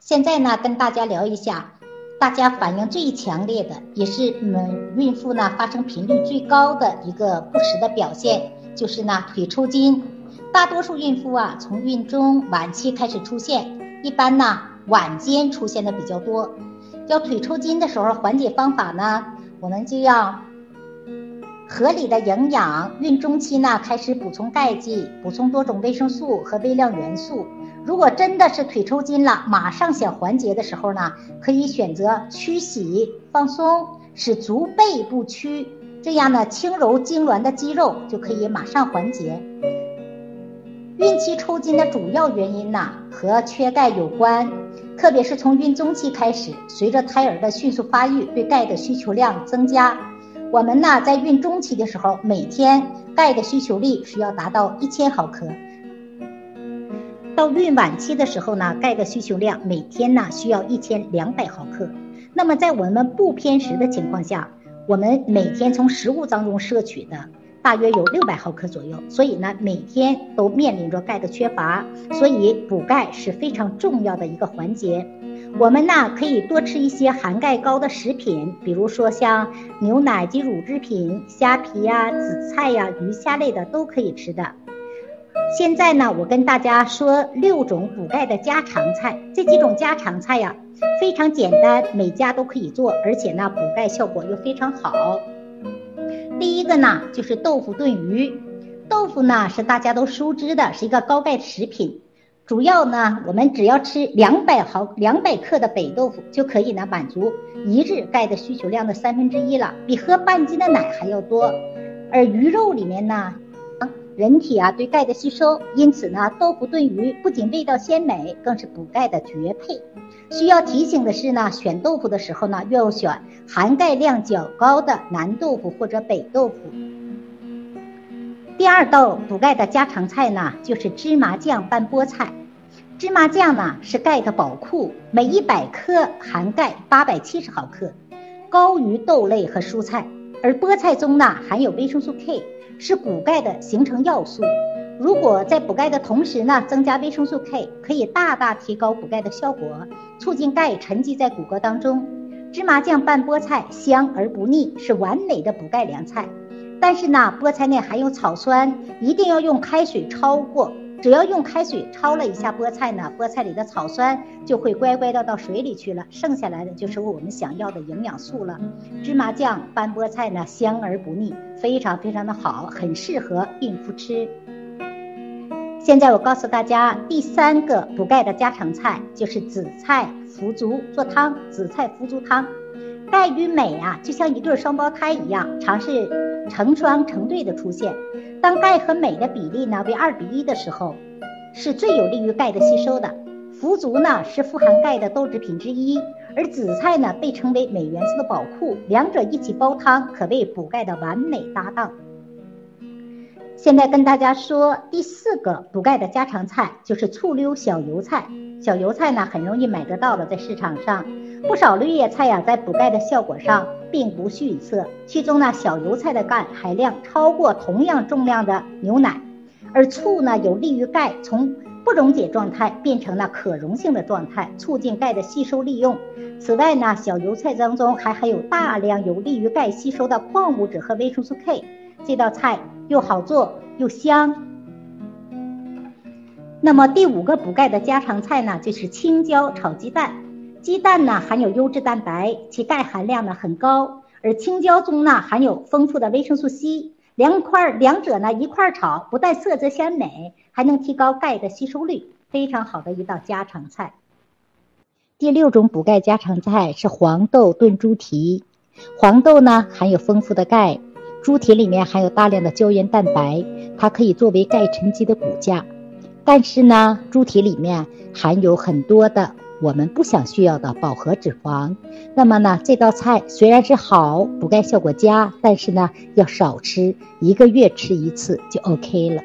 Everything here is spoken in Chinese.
现在呢，跟大家聊一下，大家反应最强烈的，也是我们孕妇呢发生频率最高的一个不实的表现，就是呢腿抽筋。大多数孕妇啊，从孕中晚期开始出现，一般呢晚间出现的比较多。要腿抽筋的时候，缓解方法呢，我们就要合理的营养。孕中期呢，开始补充钙剂，补充多种维生素和微量元素。如果真的是腿抽筋了，马上想缓解的时候呢，可以选择屈膝放松，使足背部屈，这样呢，轻柔痉挛的肌肉就可以马上缓解。孕期抽筋的主要原因呢，和缺钙有关，特别是从孕中期开始，随着胎儿的迅速发育，对钙的需求量增加。我们呢，在孕中期的时候，每天钙的需求力是要达到一千毫克。到孕晚期的时候呢，钙的需求量每天呢需要一千两百毫克。那么在我们不偏食的情况下，我们每天从食物当中摄取的。大约有六百毫克左右，所以呢，每天都面临着钙的缺乏，所以补钙是非常重要的一个环节。我们呢可以多吃一些含钙高的食品，比如说像牛奶及乳制品、虾皮呀、紫菜呀、鱼虾类的都可以吃的。现在呢，我跟大家说六种补钙的家常菜，这几种家常菜呀非常简单，每家都可以做，而且呢补钙效果又非常好。第一个呢，就是豆腐炖鱼。豆腐呢是大家都熟知的，是一个高钙食品。主要呢，我们只要吃两百毫两百克的北豆腐，就可以呢满足一日钙的需求量的三分之一了，比喝半斤的奶还要多。而鱼肉里面呢，人体啊对钙的吸收，因此呢，豆腐炖鱼不仅味道鲜美，更是补钙的绝配。需要提醒的是呢，选豆腐的时候呢，要选含钙量较高的南豆腐或者北豆腐。第二道补钙的家常菜呢，就是芝麻酱拌菠菜。芝麻酱呢是钙的宝库，每一百克含钙八百七十毫克，高于豆类和蔬菜。而菠菜中呢含有维生素 K，是补钙的形成要素。如果在补钙的同时呢，增加维生素 K，可以大大提高补钙的效果，促进钙沉积在骨骼当中。芝麻酱拌菠菜香而不腻，是完美的补钙凉菜。但是呢，菠菜内含有草酸，一定要用开水焯过。只要用开水焯了一下菠菜呢，菠菜里的草酸就会乖乖的到水里去了，剩下来的就是我们想要的营养素了。芝麻酱拌菠菜呢，香而不腻，非常非常的好，很适合孕妇吃。现在我告诉大家，第三个补钙的家常菜就是紫菜腐竹做汤。紫菜腐竹汤，钙与镁啊，就像一对双胞胎一样，尝试成双成对的出现。当钙和镁的比例呢为二比一的时候，是最有利于钙的吸收的。腐竹呢是富含钙的豆制品之一，而紫菜呢被称为镁元素的宝库，两者一起煲汤，可谓补钙的完美搭档。现在跟大家说第四个补钙的家常菜，就是醋溜小油菜。小油菜呢很容易买得到了，在市场上，不少绿叶菜呀，在补钙的效果上并不逊色。其中呢，小油菜的钙含量超过同样重量的牛奶，而醋呢有利于钙从不溶解状态变成了可溶性的状态，促进钙的吸收利用。此外呢，小油菜当中还含有大量有利于钙吸收的矿物质和维生素 K。这道菜又好做又香。那么第五个补钙的家常菜呢，就是青椒炒鸡蛋。鸡蛋呢含有优质蛋白，其钙含量呢很高，而青椒中呢含有丰富的维生素 C。两块两者呢一块炒，不但色泽鲜美，还能提高钙的吸收率，非常好的一道家常菜。第六种补钙家常菜是黄豆炖猪蹄。黄豆呢含有丰富的钙。猪蹄里面含有大量的胶原蛋白，它可以作为钙沉积的骨架。但是呢，猪蹄里面含有很多的我们不想需要的饱和脂肪。那么呢，这道菜虽然是好补钙效果佳，但是呢要少吃，一个月吃一次就 OK 了。